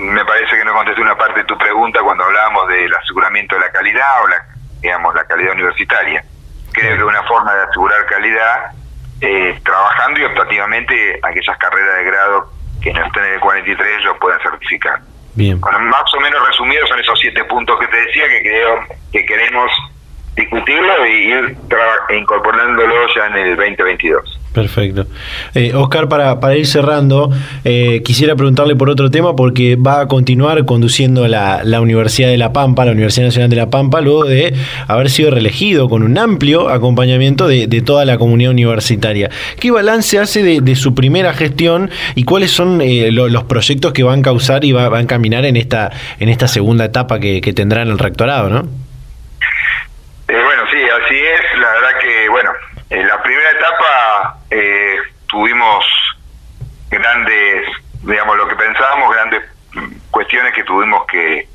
me parece que no contesté una parte de tu pregunta cuando hablábamos del aseguramiento de la calidad o la, digamos, la calidad universitaria. Creo que una forma de asegurar calidad es trabajando y optativamente aquellas carreras de grado que no estén en el 43 lo puedan certificar. Bien. más o menos resumidos son esos siete puntos que te decía que creo que queremos discutirlo y ir incorporándolo ya en el 2022. Perfecto. Eh, Oscar, para, para ir cerrando, eh, quisiera preguntarle por otro tema porque va a continuar conduciendo la, la, Universidad de La Pampa, la Universidad Nacional de La Pampa, luego de haber sido reelegido con un amplio acompañamiento de, toda la comunidad universitaria. ¿Qué balance hace de, su primera gestión y cuáles son eh, los proyectos que van a causar y va, van a caminar en esta, en esta segunda etapa que, que tendrá en el rectorado, no? bueno, sí, así es. La verdad que, bueno, en la primera eh, tuvimos grandes, digamos, lo que pensábamos, grandes cuestiones que tuvimos que,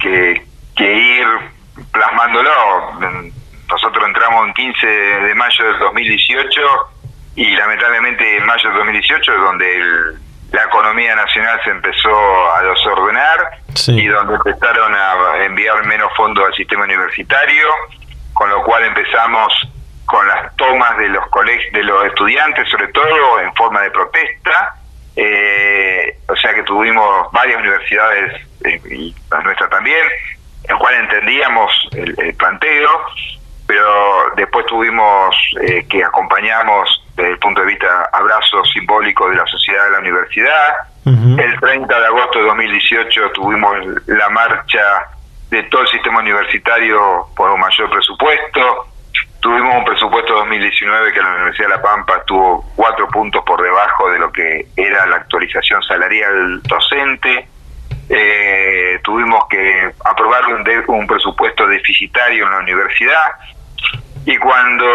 que, ir plasmándolo. Nosotros entramos en 15 de mayo del 2018 y lamentablemente en mayo del 2018 es donde la economía nacional se empezó a desordenar y donde empezaron a enviar menos fondos al sistema universitario, con lo cual empezamos con las tomas de los colegios, de los estudiantes, sobre todo en forma de protesta. Eh, o sea que tuvimos varias universidades, eh, y la nuestra también, en cual entendíamos el, planteo, pero después tuvimos eh, que acompañamos desde el punto de vista abrazo simbólico de la sociedad de la universidad. El 30 de agosto de 2018 tuvimos la marcha de todo el sistema universitario por un mayor presupuesto. Tuvimos un presupuesto 2019 que la Universidad de La Pampa tuvo cuatro puntos por debajo de lo que era la actualización salarial docente. Eh, tuvimos que aprobar un, un presupuesto deficitario en la universidad. Y cuando,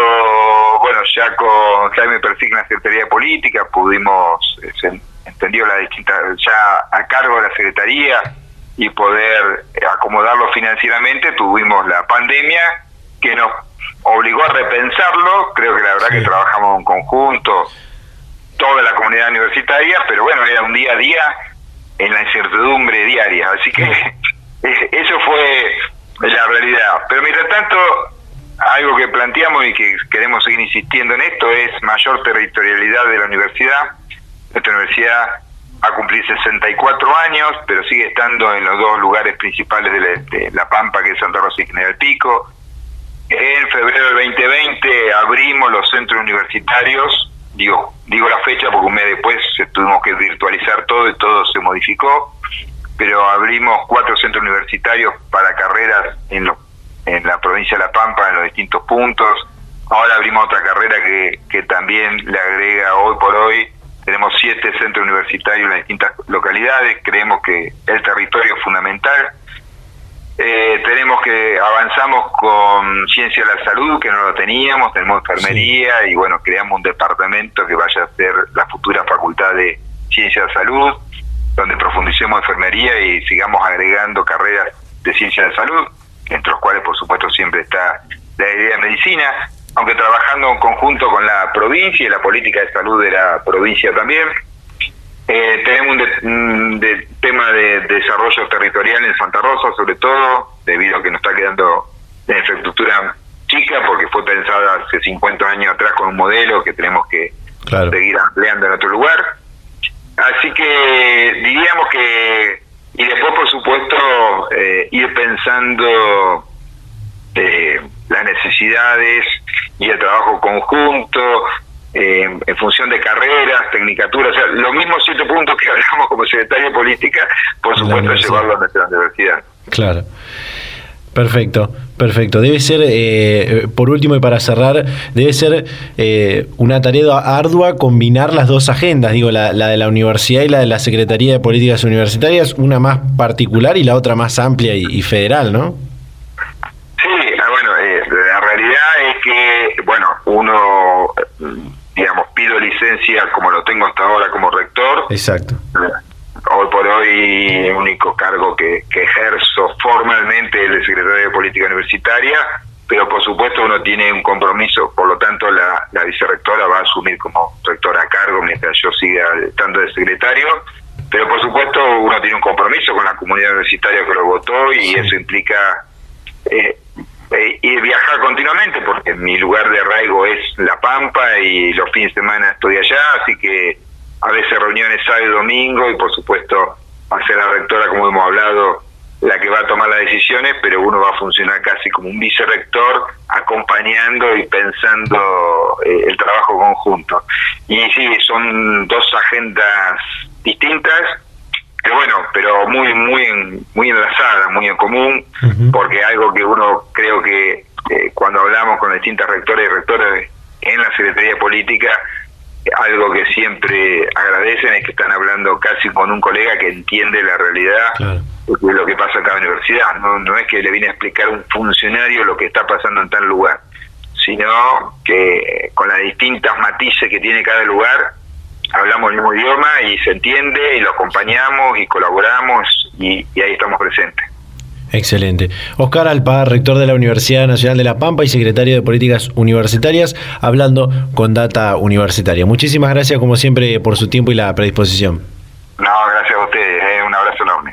bueno, ya con Jaime Persigna, la Secretaría de Política, pudimos, eh, se entendió la distinta, ya a cargo de la Secretaría y poder acomodarlo financieramente, tuvimos la pandemia que nos obligó a repensarlo, creo que la verdad que trabajamos en conjunto, toda la comunidad universitaria, pero bueno, era un día a día en la incertidumbre diaria, así que eso fue la realidad. Pero mientras tanto, algo que planteamos y que queremos seguir insistiendo en esto es mayor territorialidad de la universidad. Nuestra universidad ha cumplido 64 años, pero sigue estando en los dos lugares principales de La, Pampa, que es Santa Rosa y General Pico. En febrero del 2020 abrimos los centros universitarios, digo, digo la fecha porque un mes después tuvimos que virtualizar todo y todo se modificó, pero abrimos cuatro centros universitarios para carreras en, en la provincia de La Pampa, en los distintos puntos. Ahora abrimos otra carrera que, que también le agrega hoy por hoy. Tenemos siete centros universitarios en las distintas localidades, creemos que el territorio es fundamental eh, tenemos que avanzamos con ciencia de la salud, que no lo teníamos, tenemos enfermería y bueno, creamos un departamento que vaya a ser la futura facultad de ciencia de la salud, donde profundicemos enfermería y sigamos agregando carreras de ciencia de salud, entre los cuales por supuesto siempre está la idea de medicina, aunque trabajando en conjunto con la provincia y la política de salud de la provincia también. Eh, tenemos un, tema de desarrollo territorial en Santa Rosa, sobre todo, debido a que nos está quedando la infraestructura chica, porque fue pensada hace 50 años atrás con un modelo que tenemos que seguir ampliando en otro lugar. Así que diríamos que, y después por supuesto, eh, ir pensando eh, las necesidades y el trabajo conjunto, eh, en función de carreras, tecnicaturas, o sea, los mismos siete puntos que hablamos como secretario de política, por supuesto, llevarlo a nuestra universidad. Claro. Perfecto, perfecto. Debe ser, eh, por último y para cerrar, debe ser eh, una tarea ardua combinar las dos agendas, digo, la, de la universidad y la de la Secretaría de Políticas Universitarias, una más particular y la otra más amplia y, federal, ¿no? Sí, ah, bueno, la realidad es que, bueno, uno pido licencia como lo tengo hasta ahora como rector. Exacto. Hoy por hoy, el único cargo que, ejerzo formalmente es el secretario de Política Universitaria, pero por supuesto uno tiene un compromiso, por lo tanto la, la vicerrectora va a asumir como rectora a cargo mientras yo siga estando de secretario, pero por supuesto uno tiene un compromiso con la comunidad universitaria que lo votó y eso implica eh, eh, viajar continuamente porque mi lugar de arraigo es La Pampa y los fines de semana estoy allá, así que a veces reuniones sábado y domingo y por supuesto ser la rectora, como hemos hablado, la que va a tomar las decisiones, pero uno va a funcionar casi como un vicerrector acompañando y pensando eh, el trabajo conjunto. Y sí, son dos agendas distintas, pero bueno, pero muy muy muy enlazadas, muy en común, porque algo que uno creo que eh, cuando hablamos con distintas rectores y rectores en la Secretaría Política, algo que siempre agradecen es que están hablando casi con un colega que entiende la realidad de lo que pasa en cada universidad. No, no es que le viene a explicar a un funcionario lo que está pasando en tal lugar, sino que con las distintas matices que tiene cada lugar, hablamos el mismo idioma y se entiende y lo acompañamos y colaboramos y ahí estamos presentes. Excelente. Oscar Alpa, rector de la Universidad Nacional de La Pampa y secretario de Políticas Universitarias, hablando con Data Universitaria. Muchísimas gracias, como siempre, por su tiempo y la predisposición. No, gracias a ustedes. Eh, un abrazo enorme.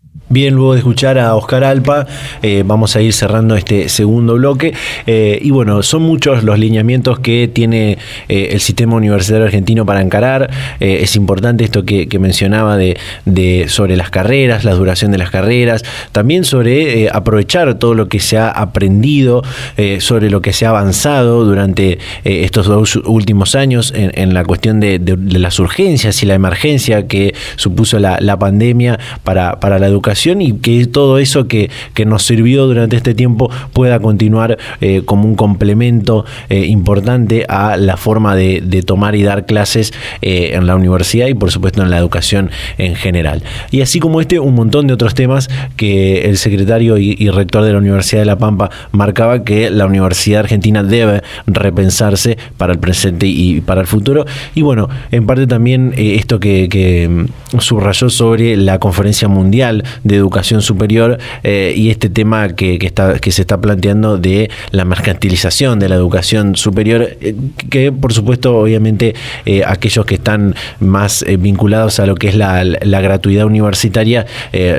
Bien, luego de escuchar a Oscar Alpa, eh, vamos a ir cerrando este segundo bloque. Eh, y bueno, son muchos los lineamientos que tiene eh, el sistema universitario argentino para encarar. es importante esto que, mencionaba de, sobre las carreras, la duración de las carreras, también sobre aprovechar todo lo que se ha aprendido, sobre lo que se ha avanzado durante estos dos últimos años en, la cuestión de, las urgencias y la emergencia que supuso la, la pandemia para, para la educación y que todo eso que, nos sirvió durante este tiempo pueda continuar eh, como un complemento eh, importante a la forma de, tomar y dar clases eh, en la universidad y por supuesto en la educación en general. Y así como este, un montón de otros temas que el secretario y, rector de la Universidad de La Pampa marcaba que la Universidad Argentina debe repensarse para el presente y para el futuro. Y bueno, en parte también esto que, que mm, subrayó sobre la conferencia mundial de educación superior eh, y este tema que, está, que se está planteando de la mercantilización de la educación superior, eh, que por supuesto obviamente eh, aquellos que están más vinculados a lo que es la, gratuidad universitaria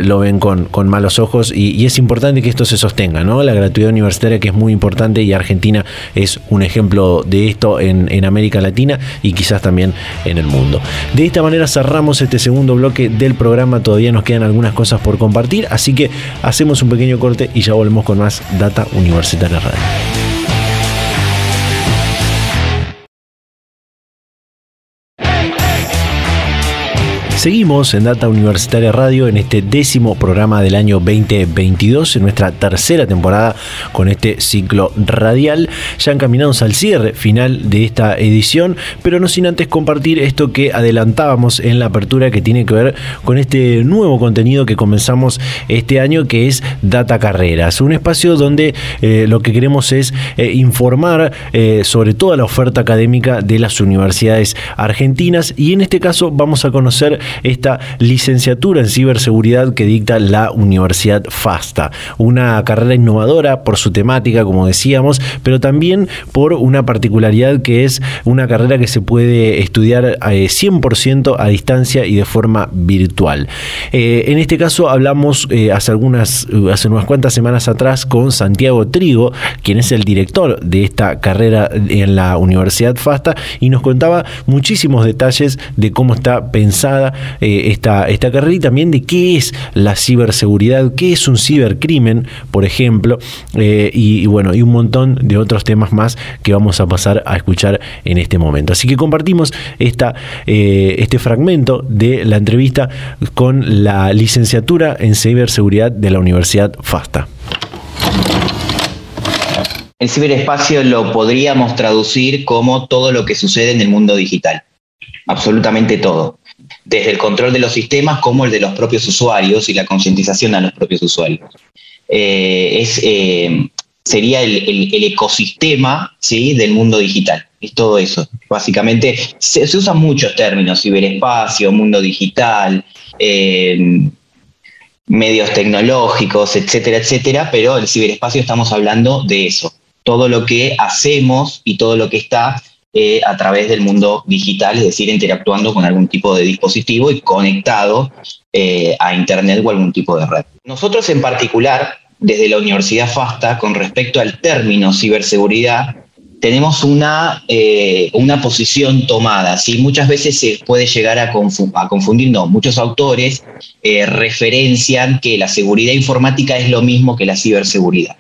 lo ven con, con malos ojos y, es importante que esto se sostenga, ¿no? La gratuidad universitaria que es muy importante y Argentina es un ejemplo de esto en, en América Latina y quizás también en el mundo. De esta manera cerramos este segundo bloque del programa, todavía nos quedan algunas cosas por compartir, así que hacemos un pequeño corte y ya volvemos con más Data Universitaria Radio. Seguimos en Data Universitaria Radio en este décimo programa del año 2022, en nuestra tercera temporada con este ciclo radial. Ya encaminados al cierre final de esta edición, pero no sin antes compartir esto que adelantábamos en la apertura que tiene que ver con este nuevo contenido que comenzamos este año que es Data Carreras, un espacio donde eh, lo que queremos es eh, informar eh, sobre toda la oferta académica de las universidades argentinas y en este caso vamos a conocer esta licenciatura en ciberseguridad que dicta la Universidad FASTA. Una carrera innovadora por su temática, como decíamos, pero también por una particularidad que es una carrera que se puede estudiar 100% eh, a distancia y de forma virtual. Eh, en este caso hablamos eh, hace algunas, hace unas cuantas semanas atrás con Santiago Trigo, quien es el director de esta carrera en la Universidad FASTA, y nos contaba muchísimos detalles de cómo está pensada eh, esta, esta carrera y también de qué es la ciberseguridad, qué es un cibercrimen, por ejemplo, eh, y, bueno, y un montón de otros temas más que vamos a pasar a escuchar en este momento. Así que compartimos esta, eh, este fragmento de la entrevista con la licenciatura en ciberseguridad de la Universidad FASTA. El ciberespacio lo podríamos traducir como todo lo que sucede en el mundo digital, absolutamente todo desde el control de los sistemas como el de los propios usuarios y la concientización a los propios usuarios. Eh, es, eh, sería el, ecosistema ¿sí? del mundo digital. Es todo eso. Básicamente se, usan muchos términos, ciberespacio, mundo digital, eh, medios tecnológicos, etcétera, etcétera, pero el ciberespacio estamos hablando de eso. Todo lo que hacemos y todo lo que está a través del mundo digital, es decir, interactuando con algún tipo de dispositivo y conectado a Internet o algún tipo de red. Nosotros en particular desde la Universidad FASTA con respecto al término ciberseguridad, tenemos una, eh, una posición tomada. ¿sí? Muchas veces se puede llegar a, confundir, no, muchos autores eh, referencian que la seguridad informática es lo mismo que la ciberseguridad.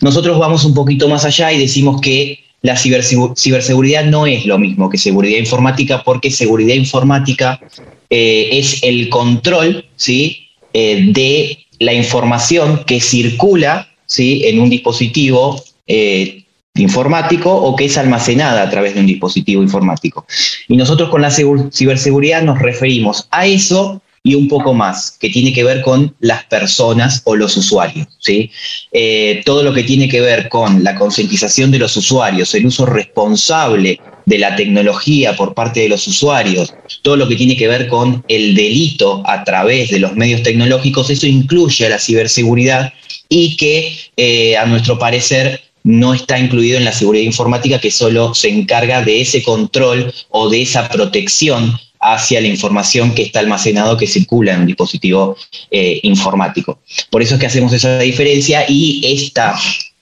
Nosotros vamos un poquito más allá y decimos que la ciberseguridad no es lo mismo que seguridad informática porque seguridad informática eh, es el control ¿sí? de la información que circula ¿sí? en un dispositivo eh, informático o que es almacenada a través de un dispositivo informático. Y nosotros con la ciberseguridad nos referimos a eso y un poco más, que tiene que ver con las personas o los usuarios. ¿sí? Eh, todo lo que tiene que ver con la concientización de los usuarios, el uso responsable de la tecnología por parte de los usuarios, todo lo que tiene que ver con el delito a través de los medios tecnológicos, eso incluye a la ciberseguridad y que eh, a nuestro parecer no está incluido en la seguridad informática que solo se encarga de ese control o de esa protección hacia la información que está almacenado, que circula en un dispositivo eh, informático. Por eso es que hacemos esa diferencia y esta,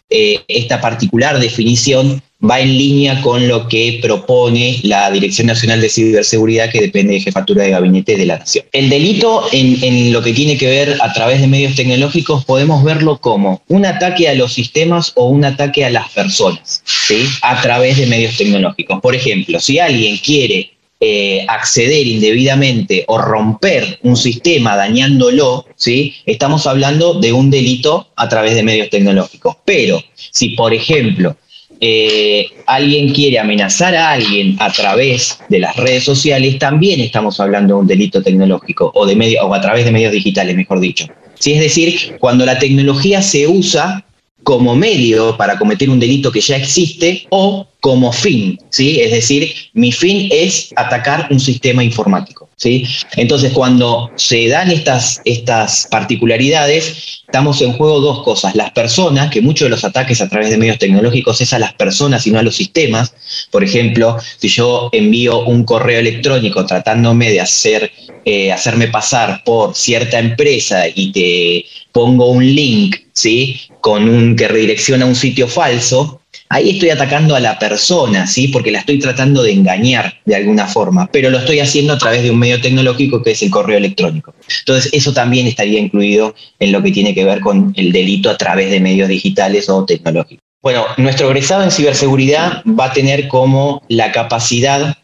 eh, esta particular definición va en línea con lo que propone la Dirección Nacional de Ciberseguridad, que depende de Jefatura de Gabinete de la Nación. El delito, en, lo que tiene que ver a través de medios tecnológicos, podemos verlo como un ataque a los sistemas o un ataque a las personas, ¿sí? a través de medios tecnológicos. Por ejemplo, si alguien quiere eh, acceder indebidamente o romper un sistema dañándolo, ¿sí? estamos hablando de un delito a través de medios tecnológicos. Pero si, por ejemplo, eh, alguien quiere amenazar a alguien a través de las redes sociales, también estamos hablando de un delito tecnológico o, de medio, o a través de medios digitales, mejor dicho. ¿Sí? Es decir, cuando la tecnología se usa como medio para cometer un delito que ya existe o como fin, ¿sí? Es decir, mi fin es atacar un sistema informático, ¿sí? Entonces, cuando se dan estas, estas particularidades, estamos en juego dos cosas. Las personas, que muchos de los ataques a través de medios tecnológicos es a las personas y no a los sistemas. Por ejemplo, si yo envío un correo electrónico tratándome de hacer, eh, hacerme pasar por cierta empresa y te pongo un link, ¿sí? Con un que redirecciona a un sitio falso, ahí estoy atacando a la persona, ¿sí? Porque la estoy tratando de engañar de alguna forma, pero lo estoy haciendo a través de un medio tecnológico que es el correo electrónico. Entonces, eso también estaría incluido en lo que tiene que ver con el delito a través de medios digitales o tecnológicos. Bueno, nuestro egresado en ciberseguridad va a tener como la capacidad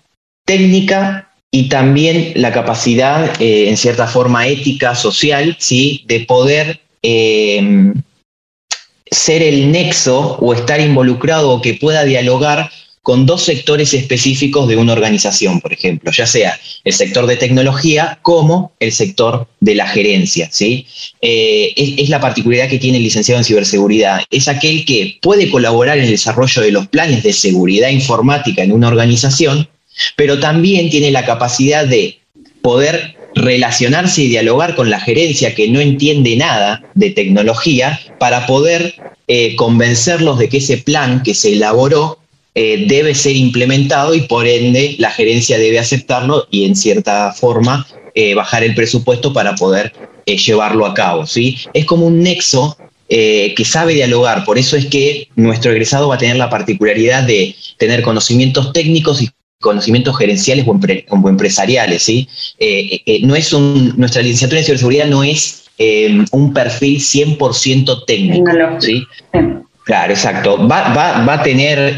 técnica y también la capacidad, eh, en cierta forma, ética, social, ¿sí? de poder eh, ser el nexo o estar involucrado o que pueda dialogar con dos sectores específicos de una organización, por ejemplo, ya sea el sector de tecnología como el sector de la gerencia. ¿sí? Eh, es, la particularidad que tiene el licenciado en ciberseguridad. Es aquel que puede colaborar en el desarrollo de los planes de seguridad informática en una organización, pero también tiene la capacidad de poder relacionarse y dialogar con la gerencia que no entiende nada de tecnología para poder eh, convencerlos de que ese plan que se elaboró eh, debe ser implementado y por ende la gerencia debe aceptarlo y en cierta forma eh, bajar el presupuesto para poder llevarlo a cabo. ¿sí? Es como un nexo que sabe dialogar, por eso es que nuestro egresado va a tener la particularidad de tener conocimientos técnicos y conocimientos gerenciales o, empresariales, ¿sí? Eh, eh, no es un, nuestra licenciatura en ciberseguridad no es eh, un perfil 100% técnico, ¿sí? Claro, exacto. Va, a tener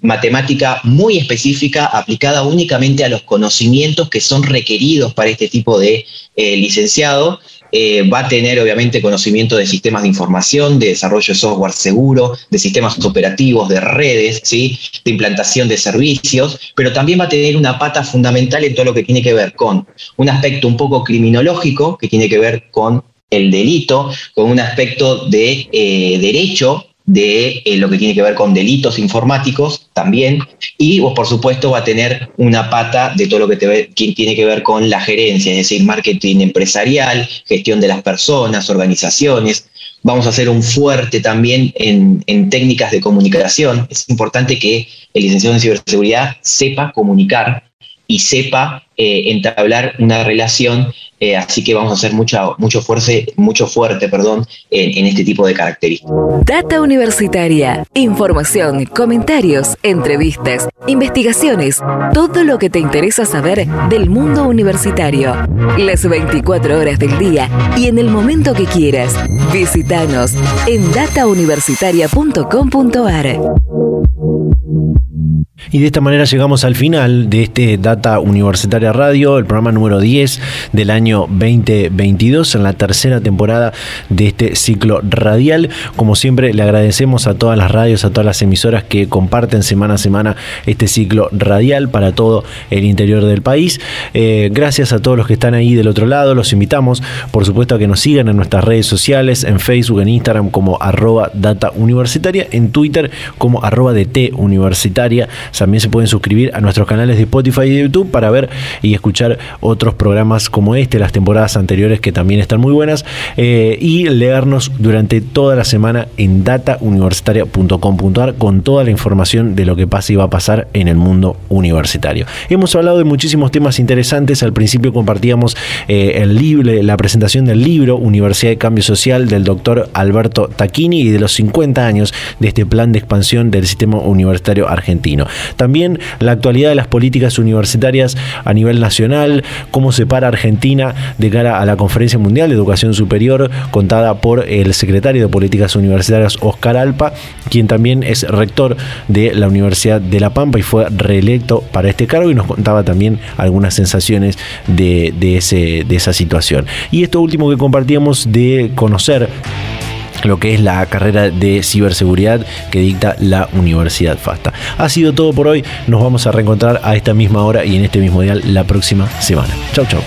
matemática muy específica aplicada únicamente a los conocimientos que son requeridos para este tipo de licenciado eh, va a tener obviamente conocimiento de sistemas de información, de desarrollo de software seguro, de sistemas operativos, de redes, ¿sí? de implantación de servicios, pero también va a tener una pata fundamental en todo lo que tiene que ver con un aspecto un poco criminológico, que tiene que ver con el delito, con un aspecto de eh, derecho de eh, lo que tiene que ver con delitos informáticos también, y por supuesto va a tener una pata de todo lo que, tiene que ver con la gerencia, es decir, marketing empresarial, gestión de las personas, organizaciones. Vamos a hacer un fuerte también en, técnicas de comunicación. Es importante que el licenciado en ciberseguridad sepa comunicar y sepa eh, entablar una relación, eh, así que vamos a hacer mucho, mucho, fuerte, mucho fuerte perdón, en, este tipo de características. Data Universitaria, información, comentarios, entrevistas, investigaciones, todo lo que te interesa saber del mundo universitario. Las 24 horas del día y en el momento que quieras. Visítanos en datauniversitaria.com.ar. Y de esta manera llegamos al final de este Data Universitaria Radio, el programa número 10 del año 2022, en la tercera temporada de este ciclo radial. Como siempre, le agradecemos a todas las radios, a todas las emisoras que comparten semana a semana este ciclo radial para todo el interior del país. Eh, gracias a todos los que están ahí del otro lado. Los invitamos, por supuesto, a que nos sigan en nuestras redes sociales, en Facebook, en Instagram como arroba data universitaria, en Twitter como arroba DT universitaria también se pueden suscribir a nuestros canales de Spotify y de YouTube para ver y escuchar otros programas como este, las temporadas anteriores que también están muy buenas, eh, y leernos durante toda la semana en datauniversitaria.com.ar con toda la información de lo que pasa y va a pasar en el mundo universitario. Hemos hablado de muchísimos temas interesantes. Al principio compartíamos eh, el libro, la presentación del libro Universidad de Cambio Social del doctor Alberto Tacchini y de los 50 años de este plan de expansión del sistema universitario argentino. También la actualidad de las políticas universitarias a nivel nacional, cómo se para Argentina de cara a la Conferencia Mundial de Educación Superior, contada por el secretario de Políticas Universitarias, Oscar Alpa, quien también es rector de la Universidad de La Pampa y fue reelecto para este cargo y nos contaba también algunas sensaciones de, ese, de esa situación. Y esto último que compartíamos de conocer lo que es la carrera de ciberseguridad que dicta la Universidad FASTA. Ha sido todo por hoy, nos vamos a reencontrar a esta misma hora y en este mismo día la próxima semana. Chau, chau.